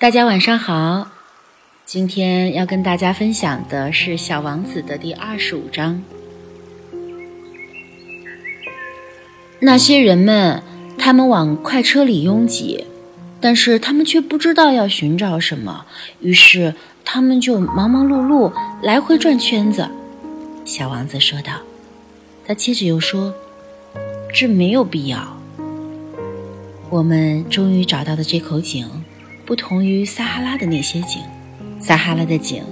大家晚上好，今天要跟大家分享的是《小王子》的第二十五章。那些人们，他们往快车里拥挤，但是他们却不知道要寻找什么，于是他们就忙忙碌碌，来回转圈子。小王子说道。他接着又说：“这没有必要。我们终于找到的这口井。”不同于撒哈拉的那些井，撒哈拉的井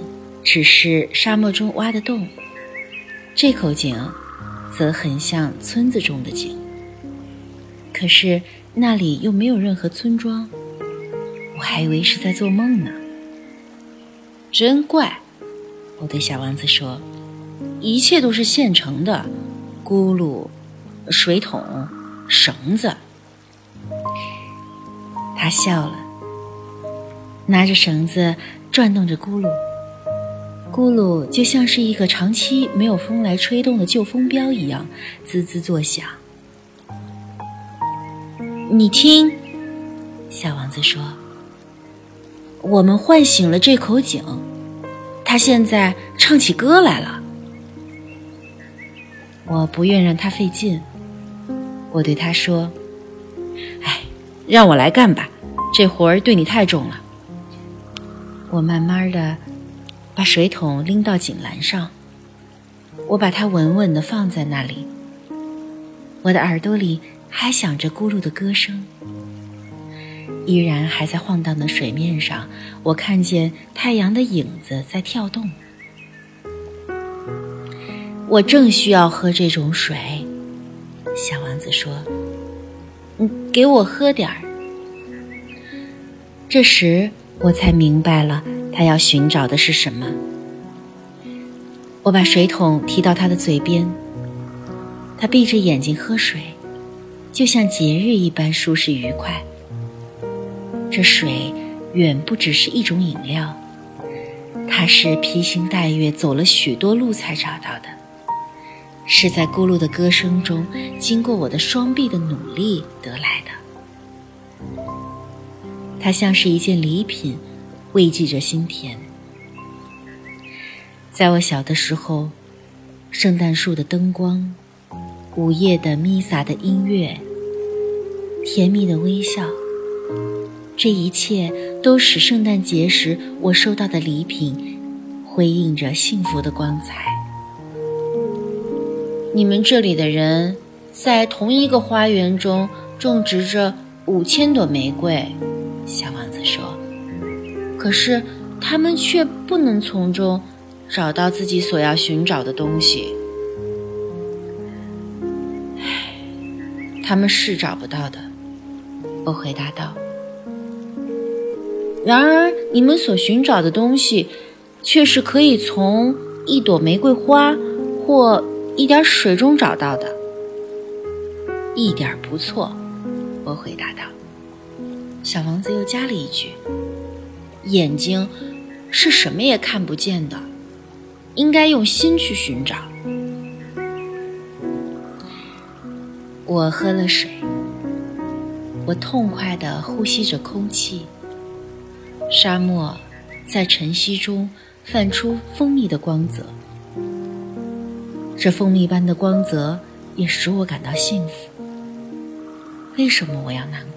只是沙漠中挖的洞，这口井则很像村子中的井。可是那里又没有任何村庄，我还以为是在做梦呢。真怪！我对小王子说：“一切都是现成的，咕噜、水桶、绳子。”他笑了。拿着绳子转动着咕噜，咕噜就像是一个长期没有风来吹动的旧风标一样，滋滋作响。你听，小王子说：“我们唤醒了这口井，它现在唱起歌来了。”我不愿让他费劲，我对他说：“哎，让我来干吧，这活儿对你太重了。”我慢慢的把水桶拎到井栏上，我把它稳稳的放在那里。我的耳朵里还响着咕噜的歌声，依然还在晃荡的水面上，我看见太阳的影子在跳动。我正需要喝这种水，小王子说：“你给我喝点儿。”这时。我才明白了，他要寻找的是什么。我把水桶提到他的嘴边，他闭着眼睛喝水，就像节日一般舒适愉快。这水远不只是一种饮料，它是披星戴月走了许多路才找到的，是在咕噜的歌声中，经过我的双臂的努力得来的。它像是一件礼品，慰藉着心田。在我小的时候，圣诞树的灯光，午夜的弥撒的音乐，甜蜜的微笑，这一切都使圣诞节时我收到的礼品辉映着幸福的光彩。你们这里的人在同一个花园中种植着五千朵玫瑰。小王子说：“可是他们却不能从中找到自己所要寻找的东西。唉，他们是找不到的。”我回答道。“然而，你们所寻找的东西，却是可以从一朵玫瑰花或一点水中找到的。”一点不错，我回答道。小王子又加了一句：“眼睛是什么也看不见的，应该用心去寻找。”我喝了水，我痛快地呼吸着空气。沙漠在晨曦中泛出蜂蜜的光泽，这蜂蜜般的光泽也使我感到幸福。为什么我要难过？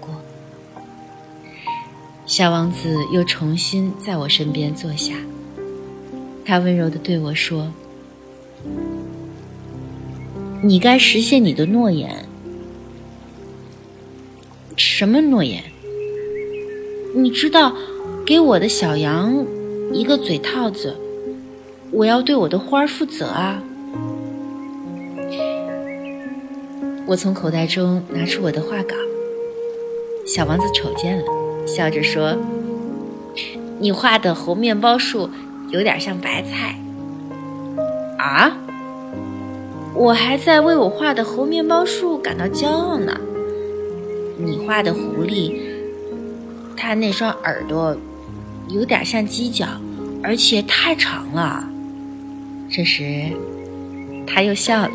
小王子又重新在我身边坐下，他温柔地对我说：“你该实现你的诺言。什么诺言？你知道，给我的小羊一个嘴套子，我要对我的花负责啊！”我从口袋中拿出我的画稿，小王子瞅见了。笑着说：“你画的猴面包树有点像白菜。”啊！我还在为我画的猴面包树感到骄傲呢。你画的狐狸，它那双耳朵有点像犄角，而且太长了。这时，他又笑了：“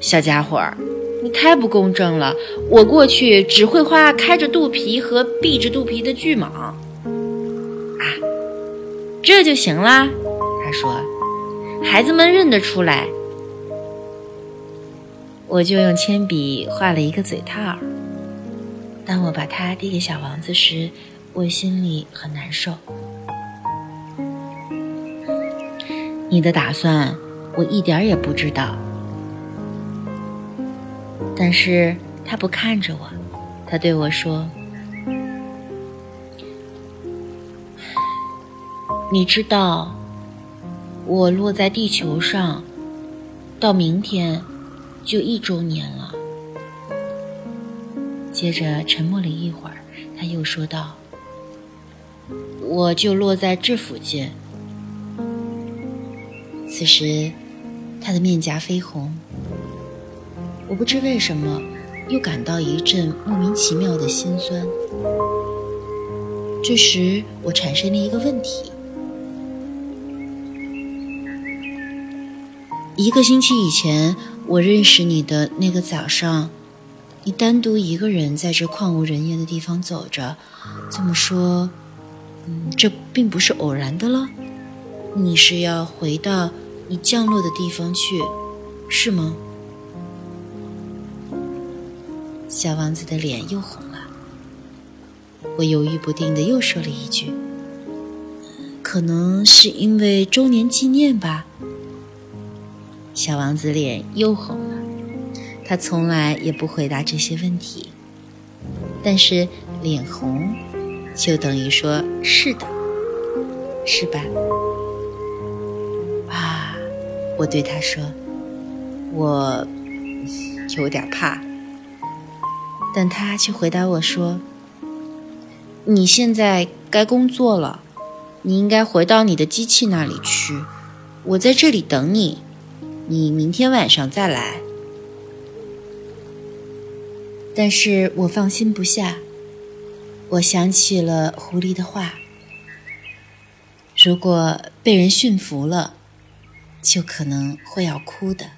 小家伙，你太不公正了！我过去只会画开着肚皮和闭着肚皮的巨蟒。啊，这就行啦。他说：“孩子们认得出来。”我就用铅笔画了一个嘴套。当我把它递给小王子时，我心里很难受。你的打算，我一点也不知道。但是他不看着我，他对我说：“你知道，我落在地球上，到明天就一周年了。”接着沉默了一会儿，他又说道：“我就落在这附近。”此时，他的面颊绯红。我不知为什么，又感到一阵莫名其妙的心酸。这时，我产生了一个问题：一个星期以前，我认识你的那个早上。你单独一个人在这旷无人烟的地方走着，这么说，嗯，这并不是偶然的了。你是要回到你降落的地方去，是吗？小王子的脸又红了。我犹豫不定的又说了一句：“可能是因为周年纪念吧。”小王子脸又红了。他从来也不回答这些问题，但是脸红就等于说是的，是吧？啊，我对他说，我有点怕，但他却回答我说：“你现在该工作了，你应该回到你的机器那里去，我在这里等你，你明天晚上再来。”但是我放心不下，我想起了狐狸的话：如果被人驯服了，就可能会要哭的。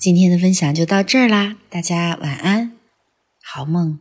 今天的分享就到这儿啦，大家晚安，好梦。